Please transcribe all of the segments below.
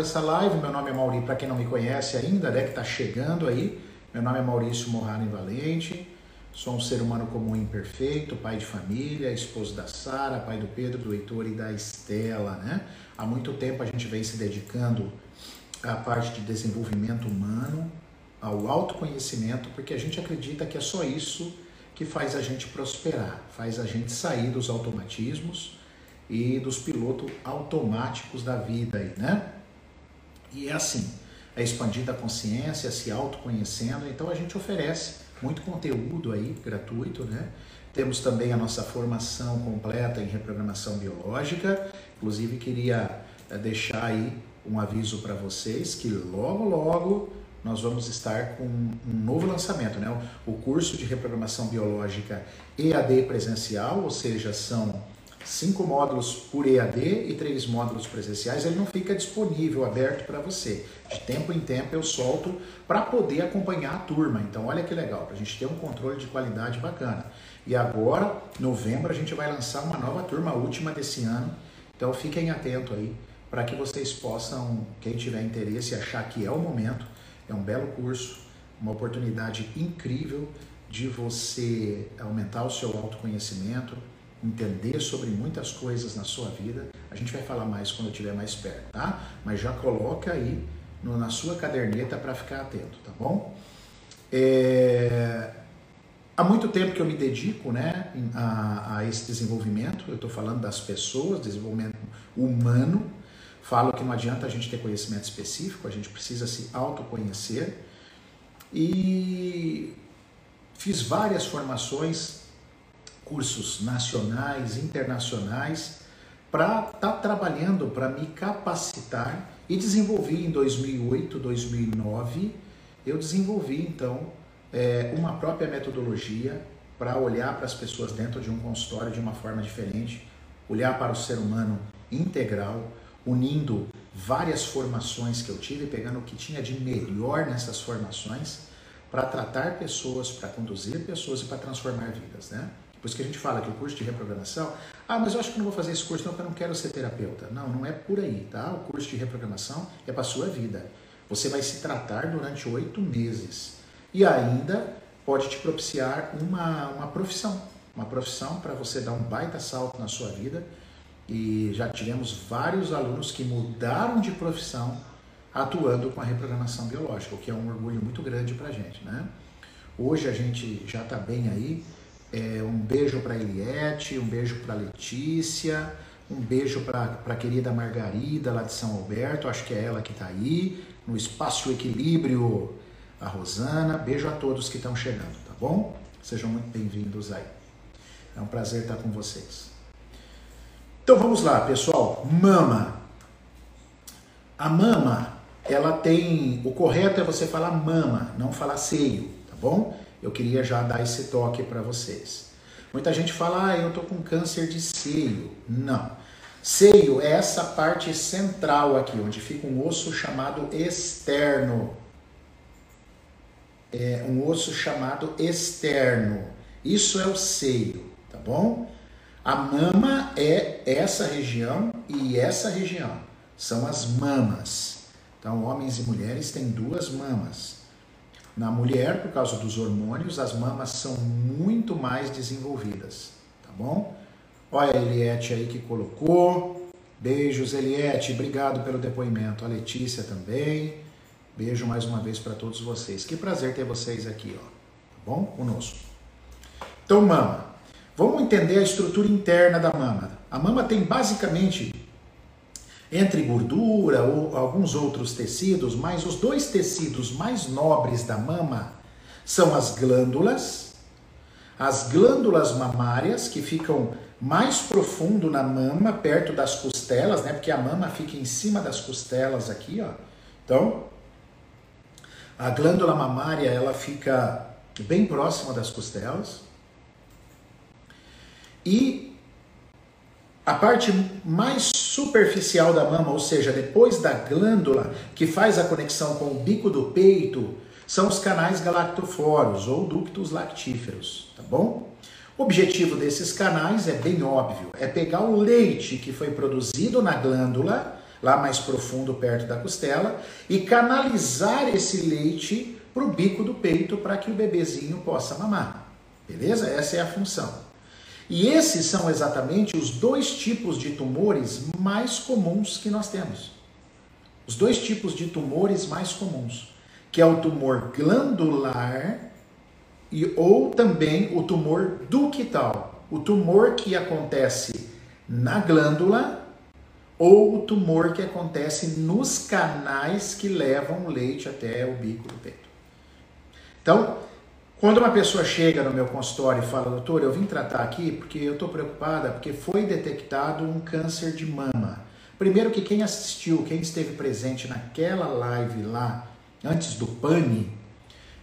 essa live. Meu nome é Maurício, para quem não me conhece ainda, né, que está chegando aí. Meu nome é Maurício Morrano Valente. Sou um ser humano comum e imperfeito, pai de família, esposo da Sara, pai do Pedro, do Heitor e da Estela, né? Há muito tempo a gente vem se dedicando à parte de desenvolvimento humano, ao autoconhecimento, porque a gente acredita que é só isso que faz a gente prosperar, faz a gente sair dos automatismos e dos pilotos automáticos da vida aí, né? E é assim, é expandida a consciência, se autoconhecendo, então a gente oferece muito conteúdo aí gratuito, né? Temos também a nossa formação completa em reprogramação biológica. Inclusive queria eh, deixar aí um aviso para vocês que logo logo nós vamos estar com um novo lançamento, né? O curso de reprogramação biológica EAD presencial, ou seja, são cinco módulos por EAD e três módulos presenciais, ele não fica disponível, aberto para você. De tempo em tempo eu solto para poder acompanhar a turma. Então olha que legal, para a gente ter um controle de qualidade bacana. E agora, novembro, a gente vai lançar uma nova turma, a última desse ano. Então fiquem atentos aí para que vocês possam, quem tiver interesse, achar que é o momento. É um belo curso, uma oportunidade incrível de você aumentar o seu autoconhecimento, entender sobre muitas coisas na sua vida. A gente vai falar mais quando eu estiver mais perto, tá? Mas já coloca aí no, na sua caderneta para ficar atento, tá bom? É... Há muito tempo que eu me dedico né, a, a esse desenvolvimento, eu estou falando das pessoas, desenvolvimento humano. Falo que não adianta a gente ter conhecimento específico, a gente precisa se autoconhecer. E fiz várias formações cursos nacionais, internacionais, para estar tá trabalhando, para me capacitar e desenvolvi em 2008, 2009, eu desenvolvi então é, uma própria metodologia para olhar para as pessoas dentro de um consultório de uma forma diferente, olhar para o ser humano integral, unindo várias formações que eu tive, pegando o que tinha de melhor nessas formações para tratar pessoas, para conduzir pessoas e para transformar vidas, né? Por isso que a gente fala que o curso de reprogramação, ah, mas eu acho que não vou fazer esse curso não, porque eu não quero ser terapeuta. Não, não é por aí, tá? O curso de reprogramação é para sua vida. Você vai se tratar durante oito meses. E ainda pode te propiciar uma, uma profissão. Uma profissão para você dar um baita salto na sua vida. E já tivemos vários alunos que mudaram de profissão atuando com a reprogramação biológica, o que é um orgulho muito grande para a gente, né? Hoje a gente já está bem aí é, um beijo para Eliette, um beijo para Letícia, um beijo para a querida Margarida lá de São Alberto, acho que é ela que está aí, no Espaço Equilíbrio, a Rosana. Beijo a todos que estão chegando, tá bom? Sejam muito bem-vindos aí. É um prazer estar com vocês. Então vamos lá, pessoal. Mama. A mama, ela tem. O correto é você falar mama, não falar seio, tá bom? Eu queria já dar esse toque para vocês. Muita gente fala, ah, eu tô com câncer de seio. Não. Seio é essa parte central aqui, onde fica um osso chamado externo. É um osso chamado externo. Isso é o seio, tá bom? A mama é essa região e essa região. São as mamas. Então, homens e mulheres têm duas mamas. Na mulher, por causa dos hormônios, as mamas são muito mais desenvolvidas, tá bom? Olha a Eliette aí que colocou. Beijos, Eliette. Obrigado pelo depoimento. A Letícia também. Beijo mais uma vez para todos vocês. Que prazer ter vocês aqui, ó. Tá bom? Conosco. Então, mama. Vamos entender a estrutura interna da mama. A mama tem basicamente entre gordura ou alguns outros tecidos, mas os dois tecidos mais nobres da mama são as glândulas, as glândulas mamárias que ficam mais profundo na mama, perto das costelas, né? Porque a mama fica em cima das costelas aqui, ó. Então, a glândula mamária, ela fica bem próxima das costelas. E a parte mais superficial da mama, ou seja, depois da glândula que faz a conexão com o bico do peito, são os canais galactoforos ou ductos lactíferos, tá bom? O objetivo desses canais é bem óbvio, é pegar o leite que foi produzido na glândula, lá mais profundo, perto da costela, e canalizar esse leite para o bico do peito para que o bebezinho possa mamar. Beleza? Essa é a função. E esses são exatamente os dois tipos de tumores mais comuns que nós temos. Os dois tipos de tumores mais comuns, que é o tumor glandular e ou também o tumor ductal, o tumor que acontece na glândula ou o tumor que acontece nos canais que levam o leite até o bico do peito. Então, quando uma pessoa chega no meu consultório e fala, doutor, eu vim tratar aqui porque eu estou preocupada, porque foi detectado um câncer de mama. Primeiro que quem assistiu, quem esteve presente naquela live lá, antes do pane,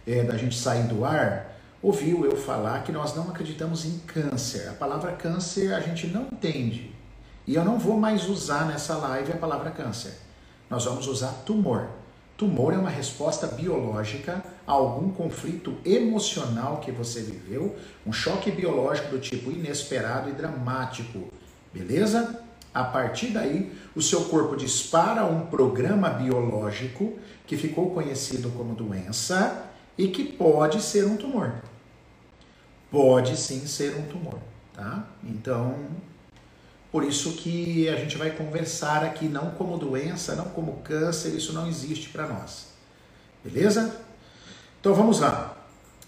é, da gente sair do ar, ouviu eu falar que nós não acreditamos em câncer. A palavra câncer a gente não entende. E eu não vou mais usar nessa live a palavra câncer. Nós vamos usar tumor. Tumor é uma resposta biológica algum conflito emocional que você viveu, um choque biológico do tipo inesperado e dramático. Beleza? A partir daí, o seu corpo dispara um programa biológico que ficou conhecido como doença e que pode ser um tumor. Pode sim ser um tumor, tá? Então, por isso que a gente vai conversar aqui não como doença, não como câncer, isso não existe para nós. Beleza? Então vamos lá.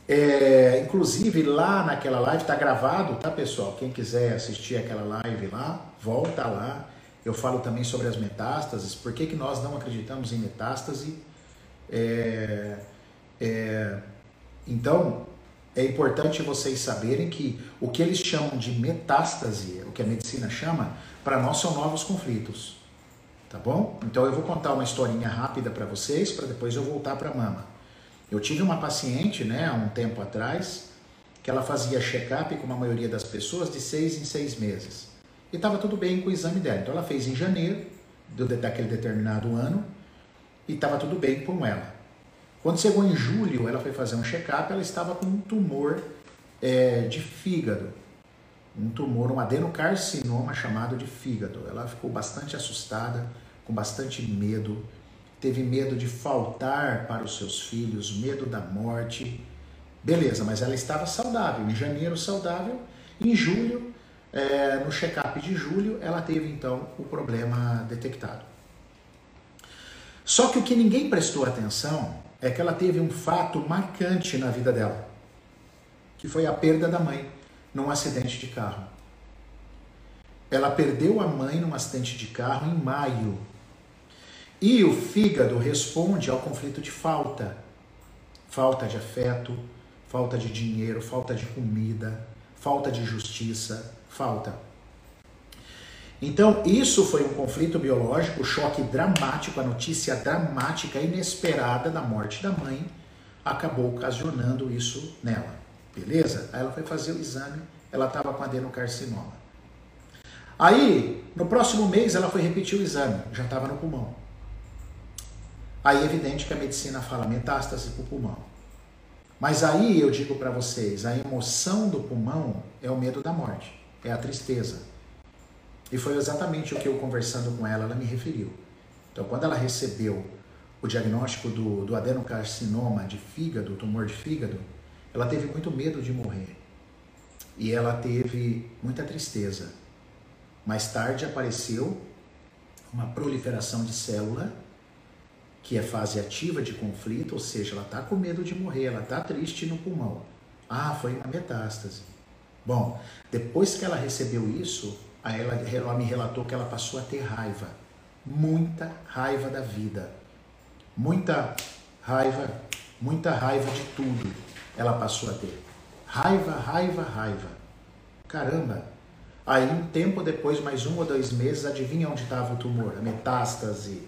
É, inclusive lá naquela live está gravado, tá pessoal? Quem quiser assistir aquela live lá, volta lá. Eu falo também sobre as metástases. Por que, que nós não acreditamos em metástase? É, é, então, é importante vocês saberem que o que eles chamam de metástase, o que a medicina chama, para nós são novos conflitos. Tá bom? Então eu vou contar uma historinha rápida para vocês, para depois eu voltar para a mama. Eu tive uma paciente, né, há um tempo atrás, que ela fazia check-up com a maioria das pessoas de seis em seis meses. E estava tudo bem com o exame dela. Então ela fez em janeiro do, daquele determinado ano e estava tudo bem com ela. Quando chegou em julho, ela foi fazer um check-up, ela estava com um tumor é, de fígado. Um tumor, um adenocarcinoma chamado de fígado. Ela ficou bastante assustada, com bastante medo. Teve medo de faltar para os seus filhos, medo da morte. Beleza, mas ela estava saudável. Em janeiro, saudável. Em julho, é, no check-up de julho, ela teve então o problema detectado. Só que o que ninguém prestou atenção é que ela teve um fato marcante na vida dela, que foi a perda da mãe num acidente de carro. Ela perdeu a mãe num acidente de carro em maio. E o fígado responde ao conflito de falta. Falta de afeto, falta de dinheiro, falta de comida, falta de justiça, falta. Então, isso foi um conflito biológico, choque dramático, a notícia dramática, inesperada da morte da mãe, acabou ocasionando isso nela. Beleza? Aí ela foi fazer o exame, ela estava com adenocarcinoma. Aí, no próximo mês, ela foi repetir o exame, já estava no pulmão. Aí é evidente que a medicina fala metástase para o pulmão. Mas aí eu digo para vocês, a emoção do pulmão é o medo da morte, é a tristeza e foi exatamente o que eu conversando com ela, ela me referiu. Então, quando ela recebeu o diagnóstico do, do adenocarcinoma de fígado, tumor de fígado, ela teve muito medo de morrer. E ela teve muita tristeza. Mais tarde apareceu uma proliferação de célula, que é fase ativa de conflito, ou seja, ela está com medo de morrer, ela está triste no pulmão. Ah, foi uma metástase. Bom, depois que ela recebeu isso, Aí ela, ela me relatou que ela passou a ter raiva, muita raiva da vida, muita raiva, muita raiva de tudo. Ela passou a ter raiva, raiva, raiva. Caramba! Aí um tempo depois, mais um ou dois meses, adivinha onde estava o tumor? A metástase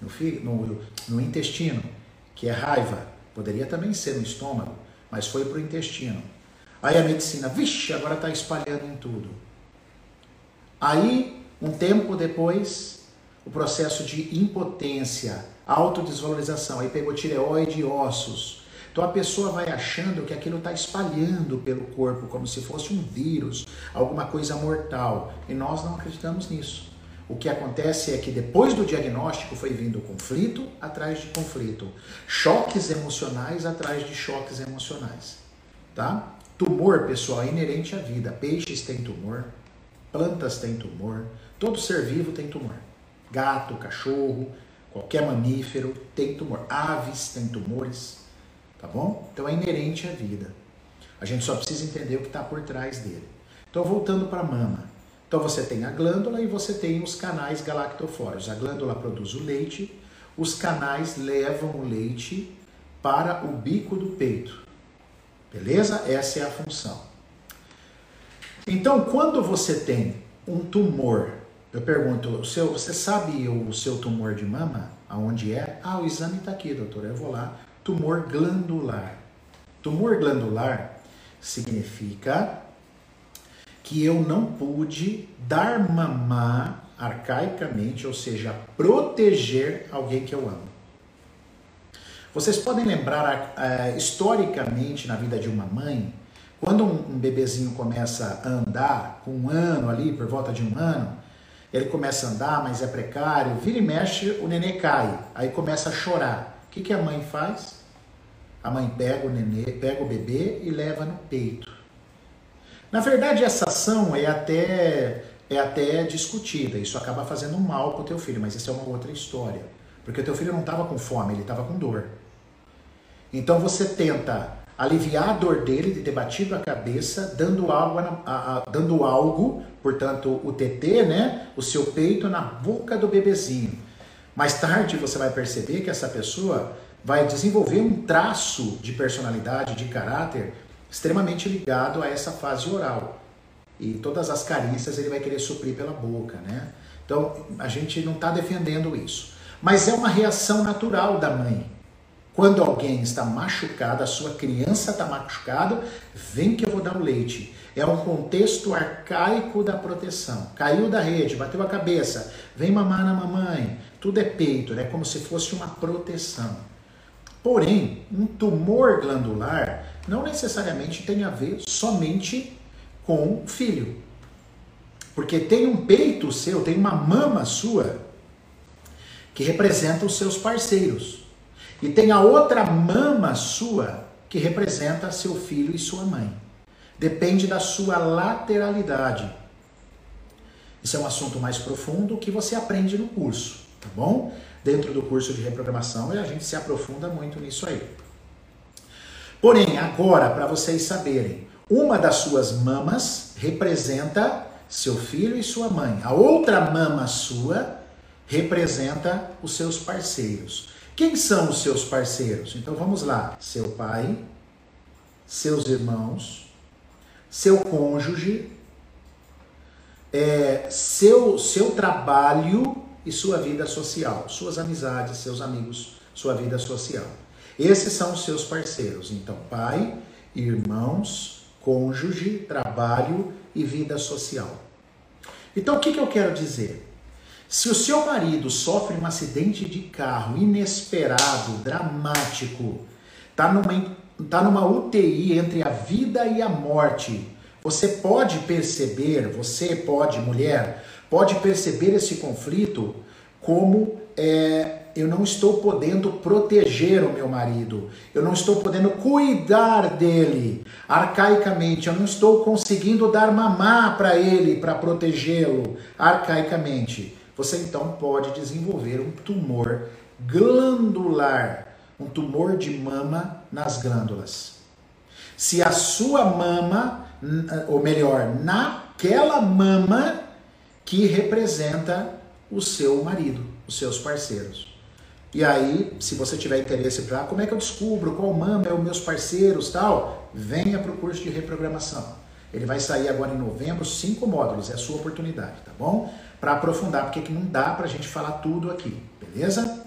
no, no, no intestino, que é raiva. Poderia também ser no estômago, mas foi para o intestino. Aí a medicina, vixe, agora está espalhando em tudo. Aí, um tempo depois, o processo de impotência, autodesvalorização, aí pegou tireoide e ossos. Então a pessoa vai achando que aquilo está espalhando pelo corpo como se fosse um vírus, alguma coisa mortal. E nós não acreditamos nisso. O que acontece é que depois do diagnóstico foi vindo conflito atrás de conflito, choques emocionais atrás de choques emocionais, tá? Tumor, pessoal, é inerente à vida. Peixes têm tumor, plantas têm tumor, todo ser vivo tem tumor. Gato, cachorro, qualquer mamífero tem tumor. Aves têm tumores, tá bom? Então é inerente à vida. A gente só precisa entender o que está por trás dele. Então, voltando para a mama. Então você tem a glândula e você tem os canais galactofóreos. A glândula produz o leite, os canais levam o leite para o bico do peito. Beleza? Essa é a função. Então, quando você tem um tumor, eu pergunto, seu, você sabe o seu tumor de mama? Aonde é? Ah, o exame está aqui, doutor. Eu vou lá. Tumor glandular. Tumor glandular significa que eu não pude dar mamar arcaicamente, ou seja, proteger alguém que eu amo. Vocês podem lembrar uh, historicamente na vida de uma mãe, quando um, um bebezinho começa a andar, com um ano ali, por volta de um ano, ele começa a andar, mas é precário, vira e mexe, o nenê cai, aí começa a chorar. O que, que a mãe faz? A mãe pega o nenê, pega o bebê e leva no peito. Na verdade, essa ação é até, é até discutida. Isso acaba fazendo mal para o teu filho, mas isso é uma outra história. Porque o teu filho não estava com fome, ele estava com dor. Então você tenta aliviar a dor dele de ter batido a cabeça, dando algo, a, a, dando algo, portanto, o TT, né, o seu peito na boca do bebezinho. Mais tarde você vai perceber que essa pessoa vai desenvolver um traço de personalidade, de caráter extremamente ligado a essa fase oral. E todas as carícias ele vai querer suprir pela boca, né? Então, a gente não está defendendo isso. Mas é uma reação natural da mãe. Quando alguém está machucado, a sua criança está machucada, vem que eu vou dar o leite. É um contexto arcaico da proteção. Caiu da rede, bateu a cabeça, vem mamar na mamãe. Tudo é peito, é né? como se fosse uma proteção. Porém, um tumor glandular não necessariamente tem a ver somente com o filho. Porque tem um peito seu, tem uma mama sua que representa os seus parceiros. E tem a outra mama sua que representa seu filho e sua mãe. Depende da sua lateralidade. Isso é um assunto mais profundo que você aprende no curso, tá bom? Dentro do curso de reprogramação, a gente se aprofunda muito nisso aí. Porém, agora, para vocês saberem, uma das suas mamas representa seu filho e sua mãe. A outra mama sua representa os seus parceiros. Quem são os seus parceiros? Então vamos lá: seu pai, seus irmãos, seu cônjuge, é, seu, seu trabalho e sua vida social, suas amizades, seus amigos, sua vida social. Esses são os seus parceiros. Então, pai, irmãos, cônjuge, trabalho e vida social. Então, o que, que eu quero dizer? Se o seu marido sofre um acidente de carro inesperado, dramático, está numa, tá numa UTI entre a vida e a morte, você pode perceber, você pode, mulher, pode perceber esse conflito como é, eu não estou podendo proteger o meu marido, eu não estou podendo cuidar dele arcaicamente, eu não estou conseguindo dar mamar para ele para protegê-lo arcaicamente. Você então pode desenvolver um tumor glandular, um tumor de mama nas glândulas. Se a sua mama, ou melhor, naquela mama que representa o seu marido, os seus parceiros. E aí, se você tiver interesse para como é que eu descubro qual mama é os meus parceiros tal, venha para o curso de reprogramação. Ele vai sair agora em novembro, cinco módulos, é a sua oportunidade, tá bom? Para aprofundar, porque que não dá para a gente falar tudo aqui, beleza?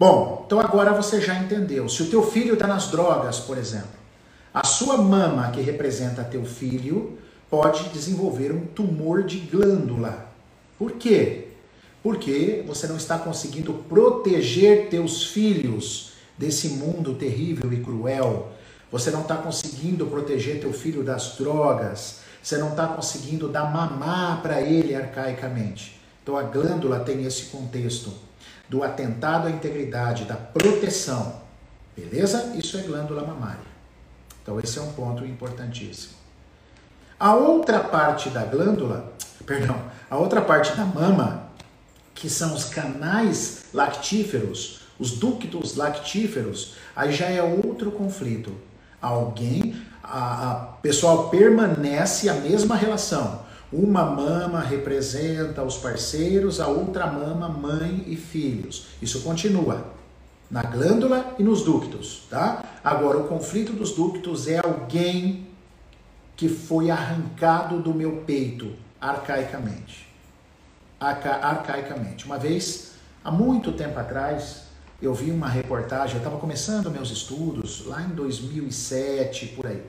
Bom, então agora você já entendeu. Se o teu filho está nas drogas, por exemplo, a sua mama, que representa teu filho, pode desenvolver um tumor de glândula. Por quê? Porque você não está conseguindo proteger teus filhos desse mundo terrível e cruel. Você não está conseguindo proteger teu filho das drogas. Você não está conseguindo dar mamar para ele arcaicamente. Então a glândula tem esse contexto do atentado à integridade, da proteção. Beleza? Isso é glândula mamária. Então esse é um ponto importantíssimo. A outra parte da glândula, perdão, a outra parte da mama, que são os canais lactíferos, os ductos lactíferos, aí já é outro conflito. Alguém, a, a pessoal permanece a mesma relação. Uma mama representa os parceiros, a outra mama mãe e filhos. Isso continua na glândula e nos ductos, tá? Agora o conflito dos ductos é alguém que foi arrancado do meu peito arcaicamente. Arca arcaicamente. Uma vez, há muito tempo atrás, eu vi uma reportagem, eu estava começando meus estudos, lá em 2007, por aí.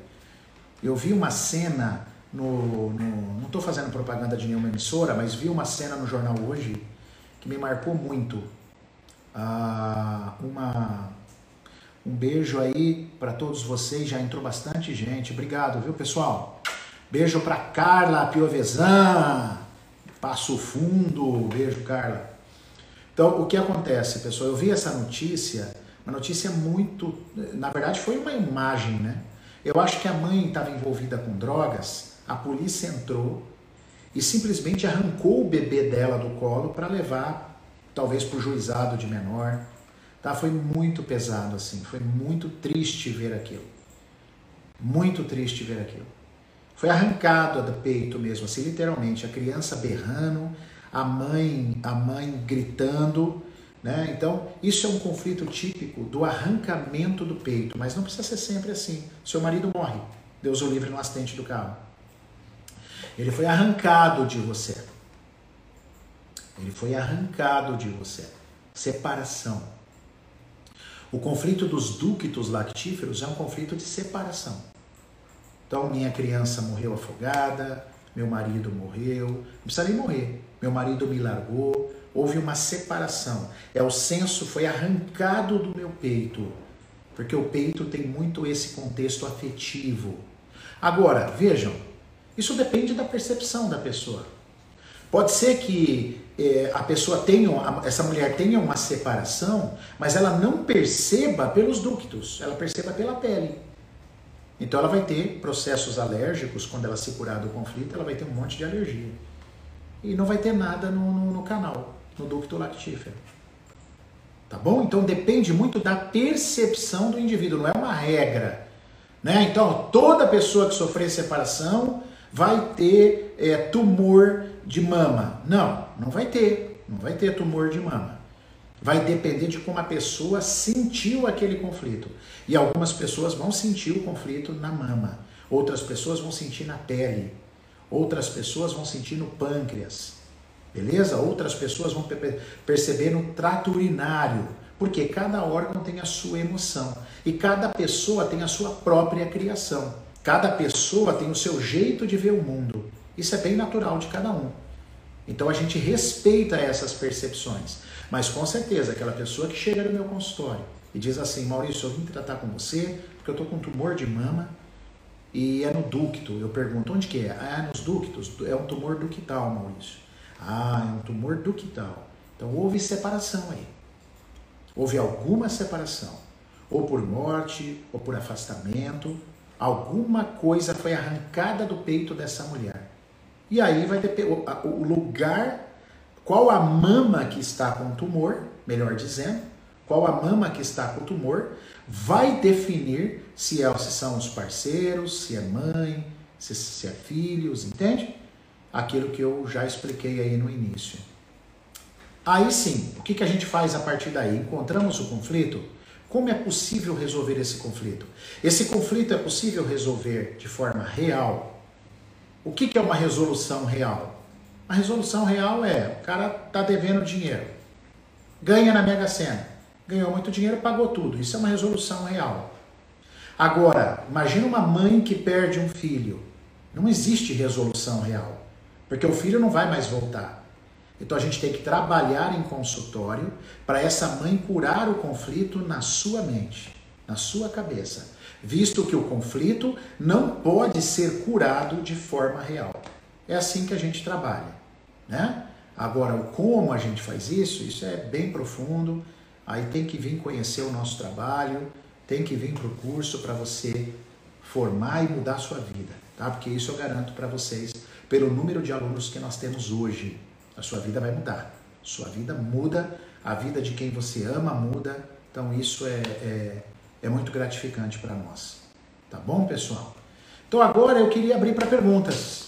Eu vi uma cena no. no não estou fazendo propaganda de nenhuma emissora, mas vi uma cena no jornal hoje que me marcou muito. Ah, uma, um beijo aí para todos vocês, já entrou bastante gente. Obrigado, viu, pessoal? Beijo para Carla Piovesan, Passo Fundo. Beijo, Carla. Então, o que acontece, pessoal? Eu vi essa notícia, uma notícia muito. Na verdade, foi uma imagem, né? Eu acho que a mãe estava envolvida com drogas, a polícia entrou e simplesmente arrancou o bebê dela do colo para levar, talvez, para o juizado de menor. Tá? Foi muito pesado, assim, foi muito triste ver aquilo. Muito triste ver aquilo. Foi arrancado do peito mesmo, assim, literalmente, a criança berrando, a mãe, a mãe gritando, né? Então, isso é um conflito típico do arrancamento do peito, mas não precisa ser sempre assim. Seu marido morre, Deus o livre no acidente do carro. Ele foi arrancado de você. Ele foi arrancado de você. Separação. O conflito dos ductos lactíferos é um conflito de separação. Então, minha criança morreu afogada, meu marido morreu, não precisa nem morrer. Meu marido me largou, houve uma separação. É o senso foi arrancado do meu peito, porque o peito tem muito esse contexto afetivo. Agora, vejam, isso depende da percepção da pessoa. Pode ser que é, a pessoa tenha, essa mulher tenha uma separação, mas ela não perceba pelos ductos, ela perceba pela pele. Então ela vai ter processos alérgicos, quando ela se curar do conflito, ela vai ter um monte de alergia. E não vai ter nada no, no, no canal no ducto lactífero. Tá bom? Então depende muito da percepção do indivíduo, não é uma regra. Né? Então, toda pessoa que sofrer separação vai ter é, tumor de mama. Não, não vai ter. Não vai ter tumor de mama. Vai depender de como a pessoa sentiu aquele conflito. E algumas pessoas vão sentir o conflito na mama, outras pessoas vão sentir na pele, outras pessoas vão sentir no pâncreas. Beleza? Outras pessoas vão perceber no trato urinário, porque cada órgão tem a sua emoção e cada pessoa tem a sua própria criação. Cada pessoa tem o seu jeito de ver o mundo. Isso é bem natural de cada um. Então a gente respeita essas percepções. Mas com certeza, aquela pessoa que chega no meu consultório e diz assim: Maurício, eu vim tratar com você porque eu estou com um tumor de mama e é no ducto. Eu pergunto: onde que é? Ah, é nos ductos. É um tumor ductal, Maurício. Ah, é um tumor ductal. Então houve separação aí. Houve alguma separação. Ou por morte, ou por afastamento. Alguma coisa foi arrancada do peito dessa mulher. E aí vai ter o lugar, qual a mama que está com o tumor, melhor dizendo, qual a mama que está com o tumor, vai definir se, é, se são os parceiros, se é mãe, se, se é filhos, entende? aquilo que eu já expliquei aí no início. Aí sim, o que, que a gente faz a partir daí? Encontramos o conflito? Como é possível resolver esse conflito? Esse conflito é possível resolver de forma real? O que, que é uma resolução real? A resolução real é: o cara está devendo dinheiro, ganha na Mega Sena, ganhou muito dinheiro, pagou tudo. Isso é uma resolução real. Agora, imagina uma mãe que perde um filho. Não existe resolução real. Porque o filho não vai mais voltar. Então a gente tem que trabalhar em consultório para essa mãe curar o conflito na sua mente, na sua cabeça, visto que o conflito não pode ser curado de forma real. É assim que a gente trabalha, né? Agora, como a gente faz isso, isso é bem profundo. Aí tem que vir conhecer o nosso trabalho, tem que vir para o curso para você formar e mudar a sua vida, tá? Porque isso eu garanto para vocês, pelo número de alunos que nós temos hoje, a sua vida vai mudar. Sua vida muda, a vida de quem você ama muda. Então isso é, é, é muito gratificante para nós. Tá bom, pessoal? Então agora eu queria abrir para perguntas.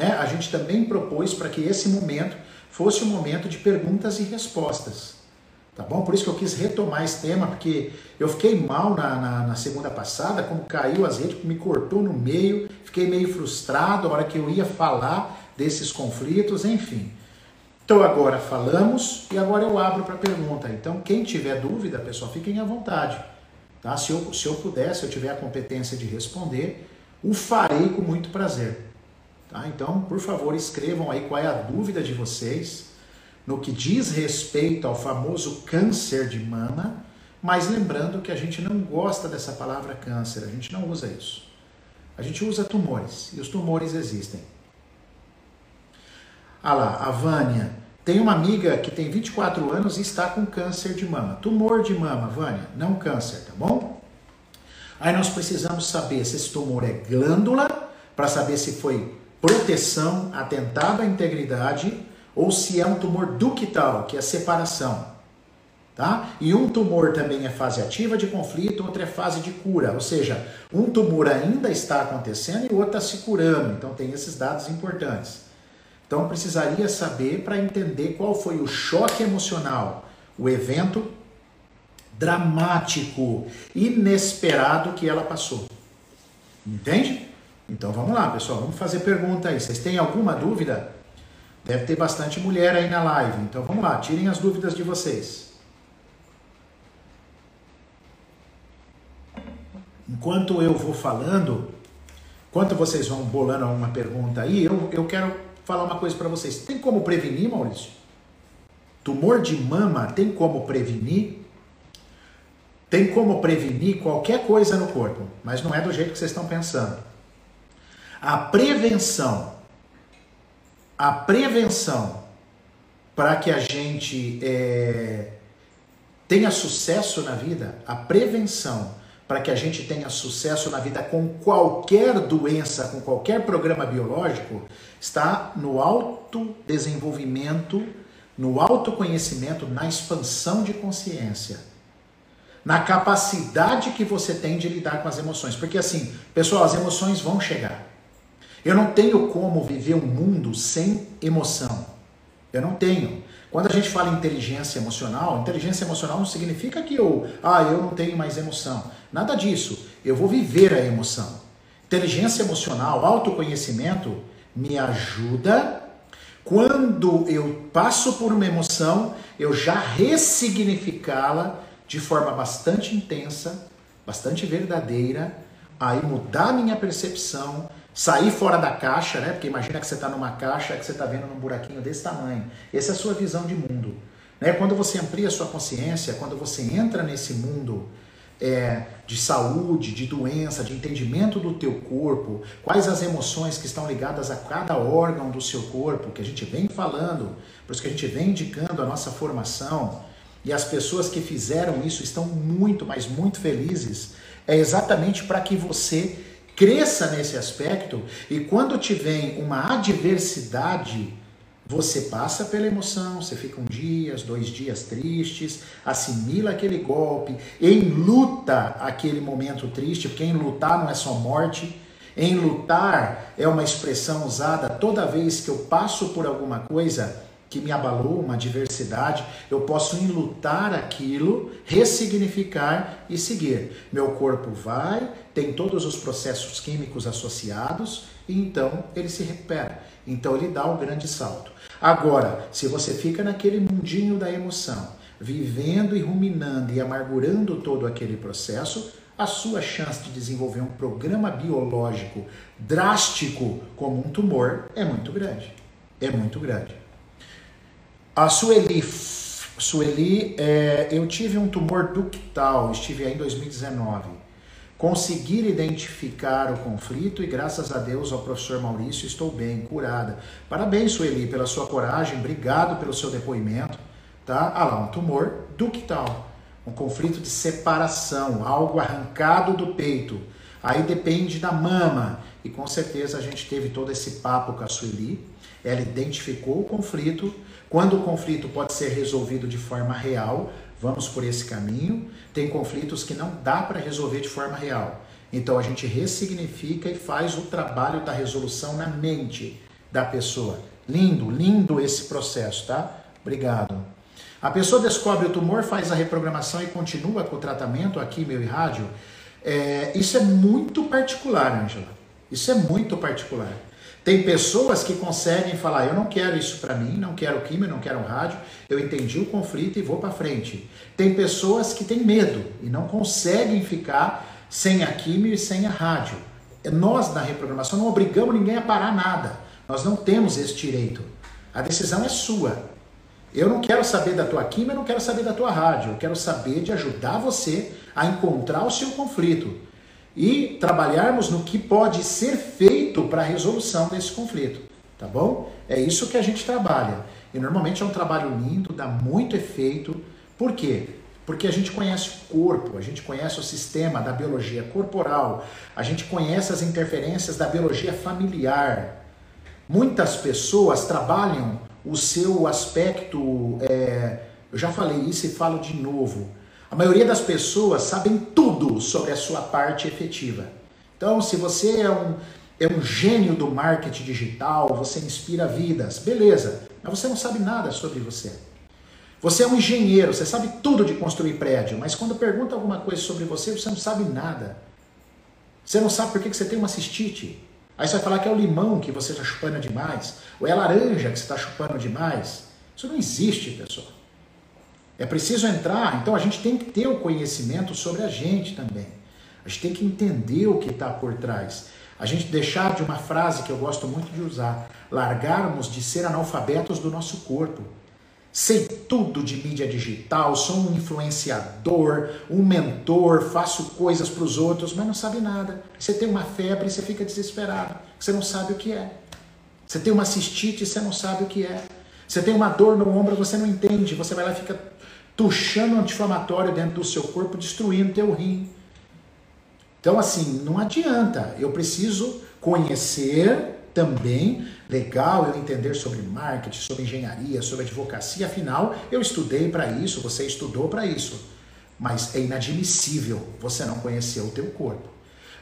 Né? A gente também propôs para que esse momento fosse um momento de perguntas e respostas. Tá bom? Por isso que eu quis retomar esse tema, porque eu fiquei mal na, na, na, segunda passada, como caiu as redes, me cortou no meio, fiquei meio frustrado a hora que eu ia falar desses conflitos, enfim. Então agora falamos e agora eu abro para pergunta. Então quem tiver dúvida, pessoal, fiquem à vontade. Tá? Se, eu, se eu puder, se eu tiver a competência de responder, o farei com muito prazer. Tá? Então, por favor, escrevam aí qual é a dúvida de vocês no que diz respeito ao famoso câncer de mama, mas lembrando que a gente não gosta dessa palavra câncer, a gente não usa isso. A gente usa tumores, e os tumores existem. Ah lá, a Vânia. Tem uma amiga que tem 24 anos e está com câncer de mama. Tumor de mama, Vânia, não câncer, tá bom? Aí nós precisamos saber se esse tumor é glândula, para saber se foi proteção, atentado à integridade ou se é um tumor ductal, que é separação. Tá? E um tumor também é fase ativa de conflito, outro é fase de cura. Ou seja, um tumor ainda está acontecendo e o outro está se curando. Então tem esses dados importantes. Então precisaria saber para entender qual foi o choque emocional, o evento dramático, inesperado que ela passou. Entende? Então vamos lá, pessoal, vamos fazer pergunta aí. Vocês têm alguma dúvida? Deve ter bastante mulher aí na live. Então vamos lá, tirem as dúvidas de vocês. Enquanto eu vou falando, enquanto vocês vão bolando alguma pergunta aí, eu, eu quero falar uma coisa para vocês. Tem como prevenir, Maurício? Tumor de mama tem como prevenir? Tem como prevenir qualquer coisa no corpo, mas não é do jeito que vocês estão pensando. A prevenção a prevenção para que a gente é, tenha sucesso na vida, a prevenção para que a gente tenha sucesso na vida com qualquer doença, com qualquer programa biológico, está no autodesenvolvimento, no autoconhecimento, na expansão de consciência. Na capacidade que você tem de lidar com as emoções. Porque assim, pessoal, as emoções vão chegar. Eu não tenho como viver um mundo sem emoção. Eu não tenho. Quando a gente fala inteligência emocional, inteligência emocional não significa que eu, ah, eu não tenho mais emoção. Nada disso. Eu vou viver a emoção. Inteligência emocional, autoconhecimento me ajuda quando eu passo por uma emoção, eu já ressignificá-la de forma bastante intensa, bastante verdadeira, aí mudar minha percepção, sair fora da caixa, né? Porque imagina que você está numa caixa que você está vendo num buraquinho desse tamanho. Essa é a sua visão de mundo. Né? Quando você amplia a sua consciência, quando você entra nesse mundo é, de saúde, de doença, de entendimento do teu corpo, quais as emoções que estão ligadas a cada órgão do seu corpo, que a gente vem falando, por isso que a gente vem indicando a nossa formação, e as pessoas que fizeram isso estão muito, mas muito felizes, é exatamente para que você cresça nesse aspecto e quando te vem uma adversidade, você passa pela emoção, você fica um dia, dois dias tristes, assimila aquele golpe, enluta aquele momento triste, porque enlutar não é só morte. Enlutar é uma expressão usada toda vez que eu passo por alguma coisa que me abalou, uma adversidade, eu posso enlutar aquilo, ressignificar e seguir. Meu corpo vai, tem todos os processos químicos associados e então ele se recupera. Então ele dá um grande salto. Agora, se você fica naquele mundinho da emoção, vivendo e ruminando e amargurando todo aquele processo, a sua chance de desenvolver um programa biológico drástico como um tumor é muito grande. É muito grande. A Sueli, Sueli é, eu tive um tumor ductal, estive aí em 2019. conseguir identificar o conflito e graças a Deus ao professor Maurício estou bem, curada. Parabéns, Sueli, pela sua coragem, obrigado pelo seu depoimento, tá? Ah lá, um tumor ductal, um conflito de separação, algo arrancado do peito. Aí depende da mama. E com certeza a gente teve todo esse papo com a Sueli. Ela identificou o conflito. Quando o conflito pode ser resolvido de forma real, vamos por esse caminho. Tem conflitos que não dá para resolver de forma real. Então a gente ressignifica e faz o trabalho da resolução na mente da pessoa. Lindo, lindo esse processo, tá? Obrigado. A pessoa descobre o tumor, faz a reprogramação e continua com o tratamento, aqui, meu e rádio. É, isso é muito particular, Angela. Isso é muito particular. Tem pessoas que conseguem falar: eu não quero isso para mim, não quero químio, não quero rádio, eu entendi o conflito e vou para frente. Tem pessoas que têm medo e não conseguem ficar sem a químio e sem a rádio. Nós, na reprogramação, não obrigamos ninguém a parar nada. Nós não temos esse direito. A decisão é sua. Eu não quero saber da tua química, eu não quero saber da tua rádio. Eu quero saber de ajudar você a encontrar o seu conflito e trabalharmos no que pode ser feito para a resolução desse conflito, tá bom? É isso que a gente trabalha. E normalmente é um trabalho lindo, dá muito efeito. Por quê? Porque a gente conhece o corpo, a gente conhece o sistema da biologia corporal, a gente conhece as interferências da biologia familiar. Muitas pessoas trabalham o seu aspecto, é, eu já falei isso e falo de novo, a maioria das pessoas sabem tudo sobre a sua parte efetiva. Então, se você é um, é um gênio do marketing digital, você inspira vidas, beleza, mas você não sabe nada sobre você. Você é um engenheiro, você sabe tudo de construir prédio, mas quando pergunta alguma coisa sobre você, você não sabe nada. Você não sabe por que você tem uma cistite. Aí você vai falar que é o limão que você está chupando demais, ou é a laranja que você está chupando demais. Isso não existe, pessoal. É preciso entrar, então a gente tem que ter o conhecimento sobre a gente também. A gente tem que entender o que está por trás. A gente deixar de uma frase que eu gosto muito de usar, largarmos de ser analfabetos do nosso corpo. Sei tudo de mídia digital, sou um influenciador, um mentor, faço coisas para os outros, mas não sabe nada. Você tem uma febre e você fica desesperado, você não sabe o que é. Você tem uma cistite e você não sabe o que é. Você tem uma dor no ombro, você não entende, você vai lá e fica tuchando anti-inflamatório dentro do seu corpo, destruindo teu rim. Então, assim, não adianta. Eu preciso conhecer também. Legal eu entender sobre marketing, sobre engenharia, sobre advocacia. Afinal, eu estudei para isso, você estudou para isso. Mas é inadmissível você não conhecer o teu corpo.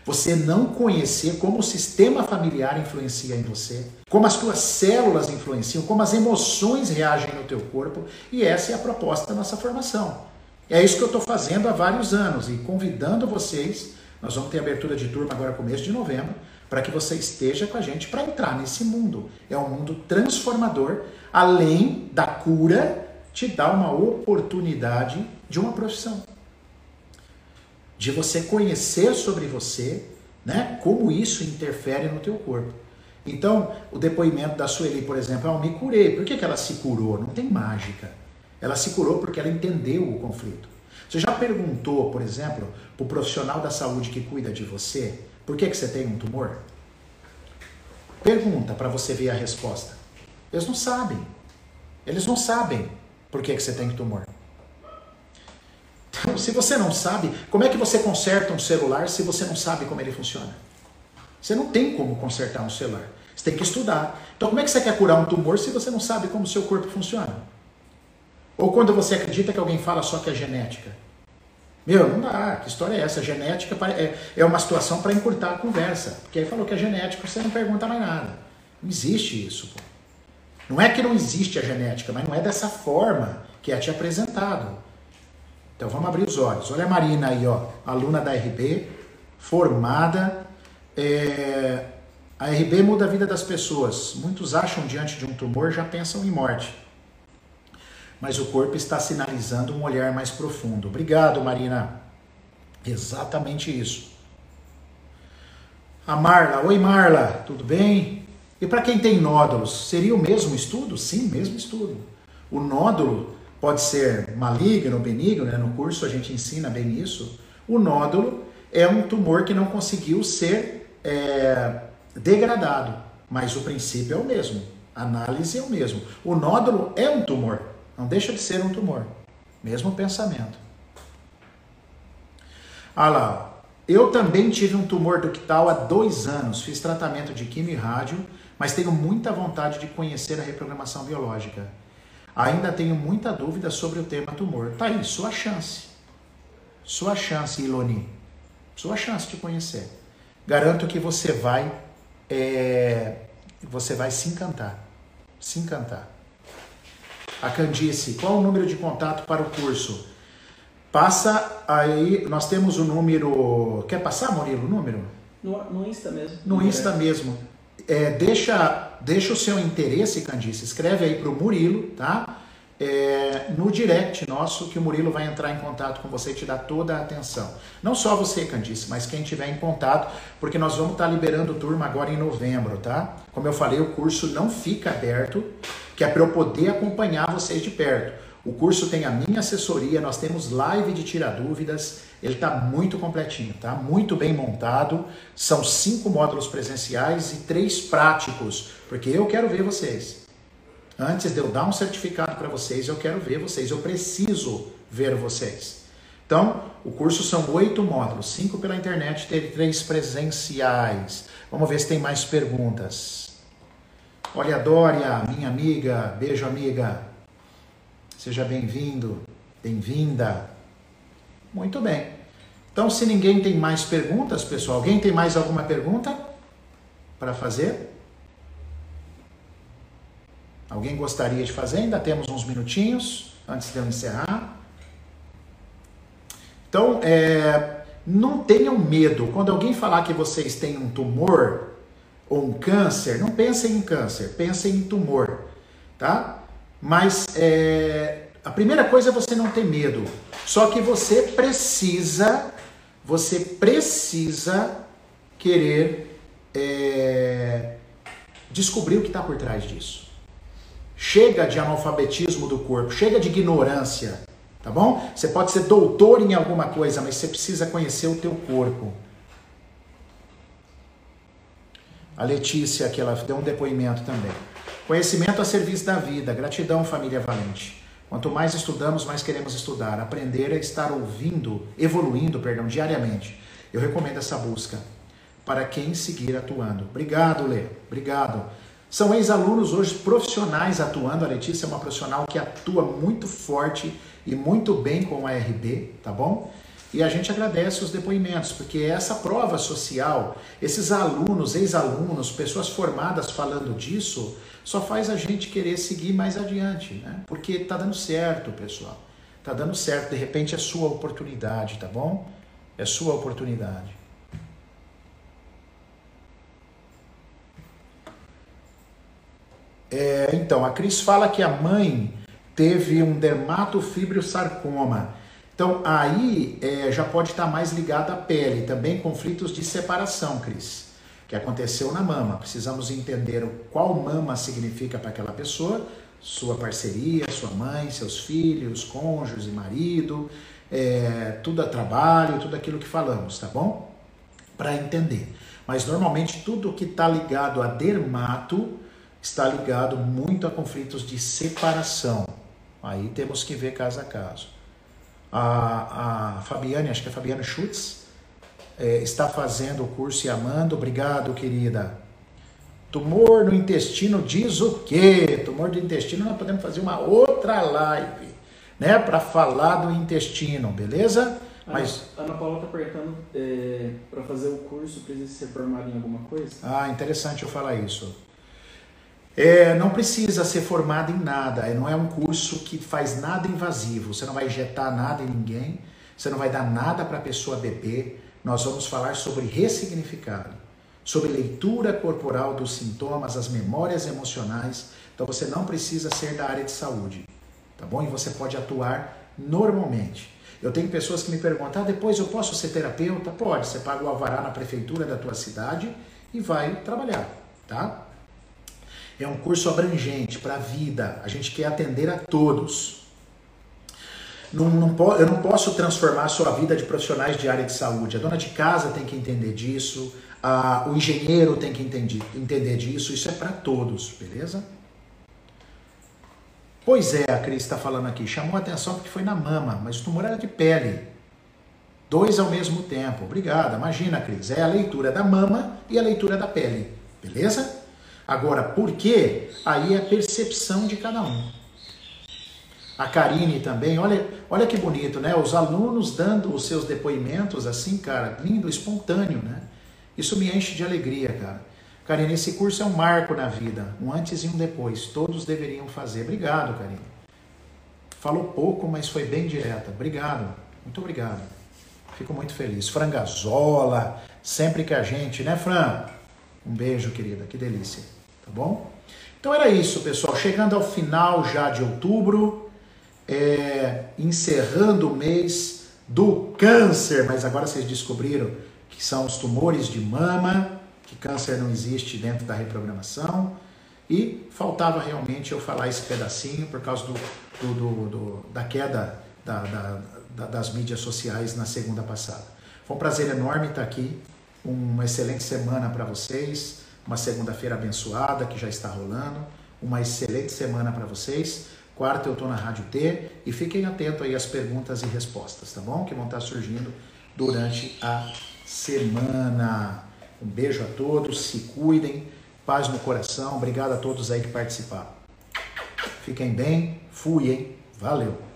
Você não conhecer como o sistema familiar influencia em você, como as tuas células influenciam, como as emoções reagem no teu corpo, e essa é a proposta da nossa formação. É isso que eu estou fazendo há vários anos e convidando vocês. Nós vamos ter abertura de turma agora começo de novembro, para que você esteja com a gente para entrar nesse mundo. É um mundo transformador, além da cura, te dá uma oportunidade de uma profissão de você conhecer sobre você, né? Como isso interfere no teu corpo. Então, o depoimento da Sueli, por exemplo, eu me curei. Por que, que ela se curou? Não tem mágica. Ela se curou porque ela entendeu o conflito. Você já perguntou, por exemplo, para o profissional da saúde que cuida de você, por que, que você tem um tumor? Pergunta para você ver a resposta. Eles não sabem. Eles não sabem por que, que você tem tumor. Se você não sabe, como é que você conserta um celular se você não sabe como ele funciona? Você não tem como consertar um celular. Você tem que estudar. Então, como é que você quer curar um tumor se você não sabe como o seu corpo funciona? Ou quando você acredita que alguém fala só que é genética? Meu, não dá. Que história é essa? Genética é, é uma situação para encurtar a conversa. Porque aí falou que é genético, você não pergunta mais nada. Não existe isso. Pô. Não é que não existe a genética, mas não é dessa forma que é te apresentado. Então vamos abrir os olhos. Olha a Marina aí, ó, aluna da RB, formada. É... A RB muda a vida das pessoas. Muitos acham diante de um tumor já pensam em morte. Mas o corpo está sinalizando um olhar mais profundo. Obrigado, Marina. Exatamente isso. A Marla, oi Marla, tudo bem? E para quem tem nódulos, seria o mesmo estudo? Sim, mesmo estudo. O nódulo Pode ser maligno ou benigno, né? no curso a gente ensina bem isso. O nódulo, é um tumor que não conseguiu ser é, degradado, mas o princípio é o mesmo, a análise é o mesmo. O nódulo é um tumor, não deixa de ser um tumor, mesmo pensamento. Olha lá, eu também tive um tumor ductal há dois anos, fiz tratamento de quimio e rádio, mas tenho muita vontade de conhecer a reprogramação biológica. Ainda tenho muita dúvida sobre o tema tumor. Tá aí, sua chance. Sua chance, Iloni. Sua chance de conhecer. Garanto que você vai, é, você vai se encantar. Se encantar. A Candice, qual o número de contato para o curso? Passa aí, nós temos o número. Quer passar, Murilo, o número? No, no Insta mesmo. No Insta mesmo. É, deixa, deixa o seu interesse, Candice. Escreve aí para o Murilo, tá? É, no direct nosso, que o Murilo vai entrar em contato com você e te dar toda a atenção. Não só você, Candice, mas quem tiver em contato, porque nós vamos estar liberando turma agora em novembro, tá? Como eu falei, o curso não fica aberto, que é para eu poder acompanhar vocês de perto. O curso tem a minha assessoria, nós temos live de tirar dúvidas, ele está muito completinho, tá? Muito bem montado. São cinco módulos presenciais e três práticos, porque eu quero ver vocês. Antes de eu dar um certificado para vocês, eu quero ver vocês, eu preciso ver vocês. Então, o curso são oito módulos, cinco pela internet três presenciais. Vamos ver se tem mais perguntas. Olha, Dória, minha amiga, beijo, amiga. Seja bem-vindo, bem-vinda. Muito bem. Então, se ninguém tem mais perguntas, pessoal, alguém tem mais alguma pergunta para fazer? Alguém gostaria de fazer? Ainda temos uns minutinhos antes de eu encerrar. Então, é, não tenham medo. Quando alguém falar que vocês têm um tumor ou um câncer, não pensem em câncer, pensem em tumor, tá? Mas é, a primeira coisa é você não ter medo. Só que você precisa, você precisa querer é, descobrir o que está por trás disso. Chega de analfabetismo do corpo, chega de ignorância, tá bom? Você pode ser doutor em alguma coisa, mas você precisa conhecer o teu corpo. A Letícia, que ela deu um depoimento também. Conhecimento a serviço da vida. Gratidão, família valente. Quanto mais estudamos, mais queremos estudar. Aprender é estar ouvindo, evoluindo, perdão, diariamente. Eu recomendo essa busca para quem seguir atuando. Obrigado, Lê. Obrigado. São ex-alunos hoje profissionais atuando. A Letícia é uma profissional que atua muito forte e muito bem com a RB, tá bom? E a gente agradece os depoimentos, porque essa prova social, esses alunos, ex-alunos, pessoas formadas falando disso, só faz a gente querer seguir mais adiante, né? Porque tá dando certo, pessoal. Tá dando certo, de repente é sua oportunidade, tá bom? É sua oportunidade. É, então, a Cris fala que a mãe teve um dermatofibriosarcoma. Então, aí é, já pode estar mais ligado à pele, também conflitos de separação, Cris que aconteceu na mama. Precisamos entender qual mama significa para aquela pessoa, sua parceria, sua mãe, seus filhos, cônjuge, marido, é, tudo a trabalho, tudo aquilo que falamos, tá bom? Para entender. Mas normalmente tudo que está ligado a dermato está ligado muito a conflitos de separação. Aí temos que ver caso a caso. A, a Fabiane, acho que é Fabiana Schutz, é, está fazendo o curso e amando. Obrigado, querida. Tumor no intestino diz o quê? Tumor do intestino, nós podemos fazer uma outra live, né? Para falar do intestino, beleza? Mas... Ana Paula está perguntando é, para fazer o curso, precisa ser formado em alguma coisa? Ah, interessante eu falar isso. É, não precisa ser formado em nada, é, não é um curso que faz nada invasivo, você não vai injetar nada em ninguém, você não vai dar nada para a pessoa beber, nós vamos falar sobre ressignificado, sobre leitura corporal dos sintomas, as memórias emocionais. Então você não precisa ser da área de saúde, tá bom? E você pode atuar normalmente. Eu tenho pessoas que me perguntam: ah, depois eu posso ser terapeuta? Pode, você paga o alvará na prefeitura da tua cidade e vai trabalhar, tá? É um curso abrangente para a vida. A gente quer atender a todos. Não, não, eu não posso transformar a sua vida de profissionais de área de saúde. A dona de casa tem que entender disso, a, o engenheiro tem que entender, entender disso, isso é para todos, beleza? Pois é, a Cris está falando aqui, chamou a atenção porque foi na mama, mas o tumor era de pele. Dois ao mesmo tempo. Obrigada. Imagina, Cris, é a leitura da mama e a leitura da pele, beleza? Agora, por quê? Aí é a percepção de cada um. A Karine também, olha, olha que bonito, né? Os alunos dando os seus depoimentos assim, cara, lindo, espontâneo, né? Isso me enche de alegria, cara. Karine, esse curso é um marco na vida, um antes e um depois. Todos deveriam fazer. Obrigado, Karine. Falou pouco, mas foi bem direta. Obrigado, muito obrigado. Fico muito feliz. Frangazola, sempre que a gente, né, Fran? Um beijo, querida, que delícia. Tá bom? Então era isso, pessoal. Chegando ao final já de outubro, é, encerrando o mês do câncer, mas agora vocês descobriram que são os tumores de mama, que câncer não existe dentro da reprogramação. E faltava realmente eu falar esse pedacinho por causa do, do, do, do da queda da, da, da, das mídias sociais na segunda passada. Foi um prazer enorme estar aqui. Uma excelente semana para vocês. Uma segunda-feira abençoada que já está rolando. Uma excelente semana para vocês. Quarta eu estou na Rádio T e fiquem atentos aí às perguntas e respostas, tá bom? Que vão estar surgindo durante a semana. Um beijo a todos, se cuidem, paz no coração. Obrigado a todos aí que participaram. Fiquem bem, fui, hein? Valeu!